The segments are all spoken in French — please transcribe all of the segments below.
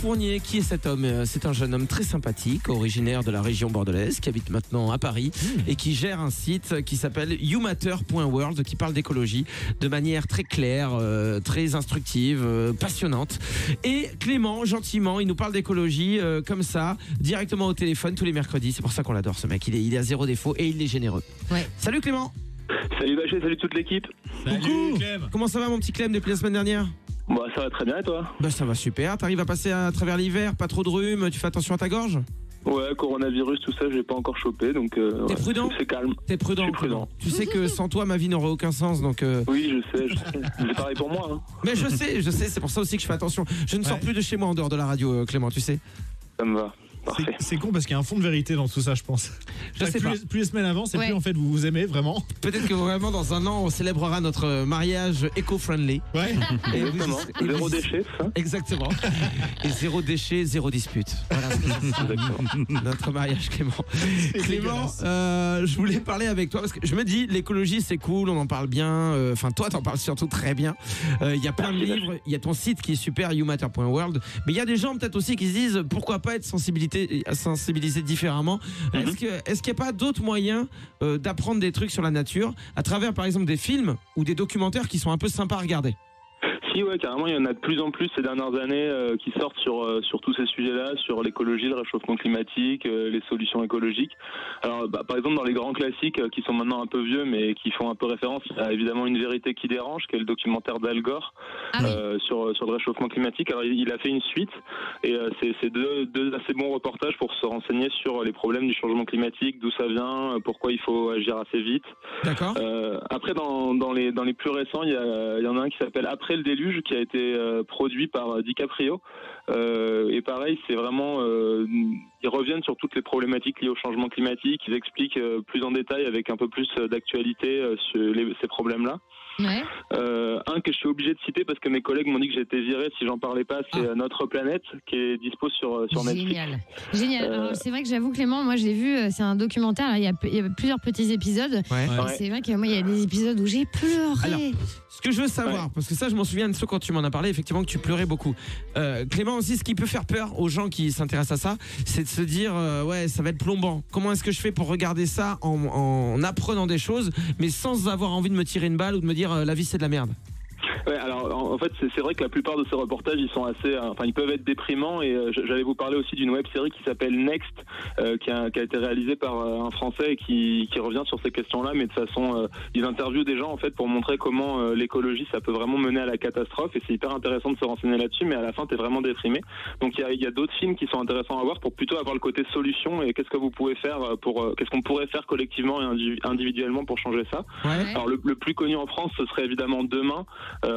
Fournier, qui est cet homme Euh, C'est un jeune homme très sympathique, originaire de la région bordelaise, qui habite maintenant à Paris et qui gère un site qui s'appelle youmatter.world, qui parle d'écologie de manière très claire, euh, très instructive, euh, passionnante. Et Clément, gentiment, il nous parle d'écologie euh, comme ça, directement au téléphone tous les mercredis. C'est pour ça qu'on l'adore, ce mec. Il est, il est à zéro défaut et il est généreux. Ouais. Salut Clément Salut Bachet, salut toute l'équipe. Coucou. Comment ça va mon petit Clem depuis la semaine dernière? Bah ça va très bien et toi? Bah ça va super, t'arrives à passer à travers l'hiver, pas trop de rhume, tu fais attention à ta gorge? Ouais, coronavirus, tout ça, j'ai pas encore chopé, donc euh, T'es ouais, prudent? c'est calme. T'es prudent, Je suis prudent. Tu sais que sans toi ma vie n'aurait aucun sens donc euh, Oui, je sais, je sais. C'est pareil pour moi. Hein. Mais je sais, je sais, c'est pour ça aussi que je fais attention. Je ne sors Ouais. plus de chez moi en dehors de la radio euh, Clément, tu sais. Ça me va. C'est- Parfait. C'est con parce qu'il y a un fond de vérité dans tout ça, je pense. Je sais plus, pas. Les, plus les semaines avancent et Ouais. plus en fait vous vous aimez vraiment. Peut-être que vraiment dans un an on célébrera notre euh, mariage éco-friendly. Ouais. Et vous- Exactement. et vous- Zéro déchet, c'est ça Exactement. Et zéro déchet, zéro dispute. Voilà notre mariage Clément. Clément, euh, je voulais parler avec toi parce que je me dis l'écologie c'est cool, on en parle bien. euh, Enfin toi t'en parles surtout très bien. Euh, Il y a plein de livres, il y a ton site qui est super youmatter.world, mais il y a des gens peut-être aussi qui se disent pourquoi pas être sensibilité, sensibilisé différemment. Mhm. Est-ce qu'il n'y a pas d'autres moyens euh, d'apprendre des trucs sur la nature à travers par exemple des films ou des documentaires qui sont un peu sympas à regarder? Si, ouais, carrément, il y en a de plus en plus ces dernières années euh, qui sortent sur, euh, sur tous ces sujets-là, sur l'écologie, le réchauffement climatique, euh, les solutions écologiques. Alors, bah, par exemple, dans les grands classiques qui sont maintenant un peu vieux, mais qui font un peu référence, il y a évidemment Une vérité qui dérange, qui est le documentaire d'Al Gore Ah oui. sur, sur le réchauffement climatique. Alors, il, il a fait une suite, et c'est deux, deux assez bons reportages pour se renseigner sur les problèmes du changement climatique, d'où ça vient, pourquoi il faut agir assez vite. D'accord après, dans, dans, les, dans les plus récents, il y, a, il y en a un qui s'appelle Après le déluge, qui a été euh, produit par euh, DiCaprio. Euh, et pareil, c'est vraiment, ils reviennent sur toutes les problématiques liées au changement climatique. Ils expliquent euh, plus en détail, avec un peu plus euh, d'actualité, euh, ces problèmes-là. Ouais. Euh, un que je suis obligé de citer parce que mes collègues m'ont dit que j'étais viré si j'en parlais pas, c'est Ah. Notre planète, qui est dispo sur, sur Netflix. Génial. Génial. Euh, c'est vrai que j'avoue, Clément, moi je l'ai vu, c'est un documentaire, il y, a, il y a plusieurs petits épisodes. Ouais. Ouais. c'est vrai que moi, il y a des épisodes où j'ai pleuré. Alors, Ce que je veux savoir, parce que ça, je m'en souviens de ce quand tu m'en as parlé, effectivement, que tu pleurais beaucoup. Euh, Clément aussi, ce qui peut faire peur aux gens qui s'intéressent à ça, c'est de se dire, euh, ouais, ça va être plombant. Comment est-ce que je fais pour regarder ça en, en apprenant des choses, mais sans avoir envie de me tirer une balle ou de me dire, euh, la vie c'est de la merde? Ouais, alors en en fait, c'est vrai que la plupart de ces reportages, ils sont assez, euh, enfin, ils peuvent être déprimants. Et euh, j'allais vous parler aussi d'une web série qui s'appelle Next, euh, qui, a, qui a été réalisée par euh, un Français et qui, qui revient sur ces questions-là, mais de façon, euh, ils interviewent des gens en fait pour montrer comment l'écologie, ça peut vraiment mener à la catastrophe. Et c'est hyper intéressant de se renseigner là-dessus, mais à la fin, t'es vraiment déprimé. Donc il y a, y a d'autres films qui sont intéressants à voir pour plutôt avoir le côté solution et qu'est-ce que vous pouvez faire pour, qu'est-ce qu'on pourrait faire collectivement et individu- individuellement pour changer ça? Ouais. Alors le, le plus connu en France, ce serait évidemment Demain,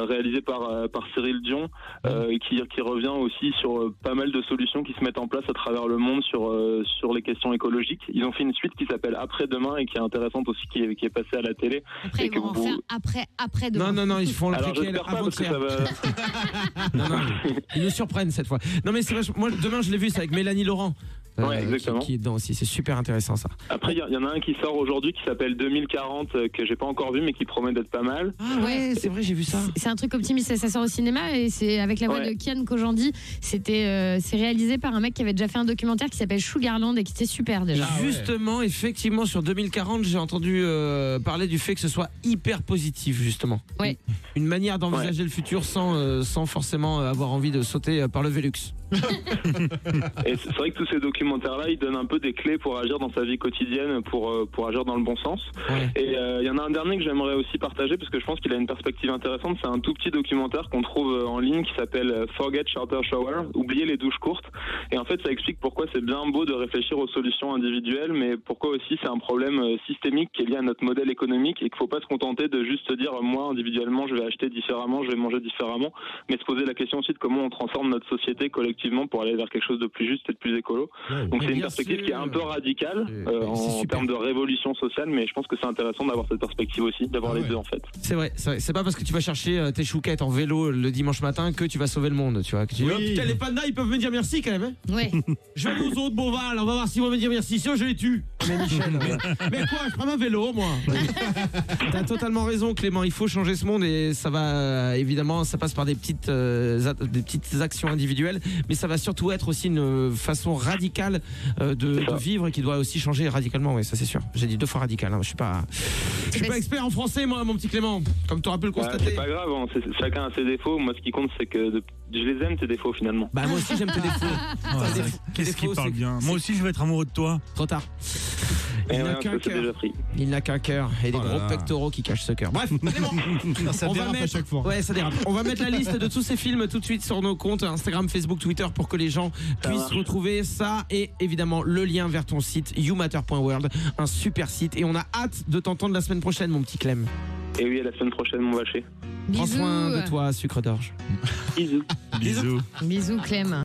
réalisé par euh, par Cyril Dion, euh, et qui qui revient aussi sur euh, pas mal de solutions qui se mettent en place à travers le monde sur euh, sur les questions écologiques. Ils ont fait une suite qui s'appelle Après Demain et qui est intéressante aussi, qui est, qui est passée à la télé. Après, et que vous- faire après, après demain. Non, non, non, ils font le Alors préquel j'espère pas avant parce que ça va. Non, non, ils nous surprennent cette fois. Non, mais c'est moi, demain, je l'ai vu, c'est avec Mélanie Laurent. Euh, Ouais, exactement. Qui, qui est dedans aussi, c'est super intéressant ça. Après il y, en a un qui sort aujourd'hui qui s'appelle 2040 euh, que j'ai pas encore vu mais qui promet d'être pas mal. Ah ouais, c'est vrai, j'ai vu ça. C'est un truc optimiste, ça sort au cinéma et c'est avec la voix Ouais. de Kian Kojandi. C'était, euh, c'est réalisé par un mec qui avait déjà fait un documentaire qui s'appelle Sugarland et qui était super déjà. Ah ouais. Justement, effectivement, sur 2040, j'ai entendu euh, parler du fait que ce soit hyper positif, justement. Ouais. Une manière d'envisager le futur sans, euh, sans forcément avoir envie de sauter par le Velux. Et c'est vrai que tous ces documentaires-là, ils donnent un peu des clés pour agir dans sa vie quotidienne, pour euh, pour agir dans le bon sens. Ouais. Et euh, il y en a un dernier que j'aimerais aussi partager parce que je pense qu'il a une perspective intéressante. C'est un tout petit documentaire qu'on trouve euh, en ligne qui s'appelle Forget Shorter Shower, oublier les douches courtes. Et en fait, ça explique pourquoi c'est bien beau de réfléchir aux solutions individuelles, mais pourquoi aussi c'est un problème systémique qui est lié à notre modèle économique et qu'il faut pas se contenter de juste dire moi individuellement je vais acheter différemment, je vais manger différemment, mais se poser la question aussi de comment on transforme notre société collectivement pour aller vers quelque chose de plus juste et de plus écolo. Donc c'est une perspective sûr. qui est un peu radicale euh, en termes de révolution sociale, mais je pense que c'est intéressant d'avoir cette perspective aussi, d'avoir Ah les ouais. deux en fait. C'est vrai, c'est pas parce que tu vas chercher euh, tes chouquettes en vélo le dimanche matin que tu vas sauver le monde, tu vois. Que tu dis, Oui. oh, putain, les pandas, ils peuvent me dire merci quand même. hein. Ouais. Je vais aux autres Beauval, on va voir s'ils vont me dire merci. Sinon, je les tue. Mais Michel, mais quoi, je prends un vélo, moi. T'as totalement raison, Clément. Il faut changer ce monde et ça va, évidemment, ça passe par des petites, euh, des petites actions individuelles. mais ça va surtout être aussi une façon radicale euh, de, vivre et qui doit aussi changer radicalement. Oui, ça c'est sûr. J'ai dit deux fois radical. hein. Je suis pas, je suis ben, pas expert en français, moi, mon petit Clément. Comme tu auras pu le Ouais, constater. c'est pas grave, hein, chacun a ses défauts. Moi, ce qui compte, c'est que de- je les aime, tes défauts, finalement. Bah moi aussi j'aime tes défauts. Ouais, Tes c'est- défauts- tes Qu'est-ce qu'il défauts, parle c'est- bien Moi aussi, je vais être amoureux de toi. Trop tard. Et Il n'a qu'un cœur. pris. Il n'a qu'un cœur et des Oh là gros là. pectoraux qui cachent ce cœur. Bref, Ça on va dérape à mettre- chaque fois. Ouais, ça dérape. On va mettre la liste de tous ces films tout de suite sur nos comptes Instagram, Facebook, Twitter pour que les gens Ça puissent marche. retrouver ça et évidemment le lien vers ton site youmatter.world, un super site et on a hâte de t'entendre la semaine prochaine mon petit Clem. Et oui, à la semaine prochaine, mon vacher. Prends Bisous. soin de toi, sucre d'orge. Bisous. Bisous. Bisous Clem.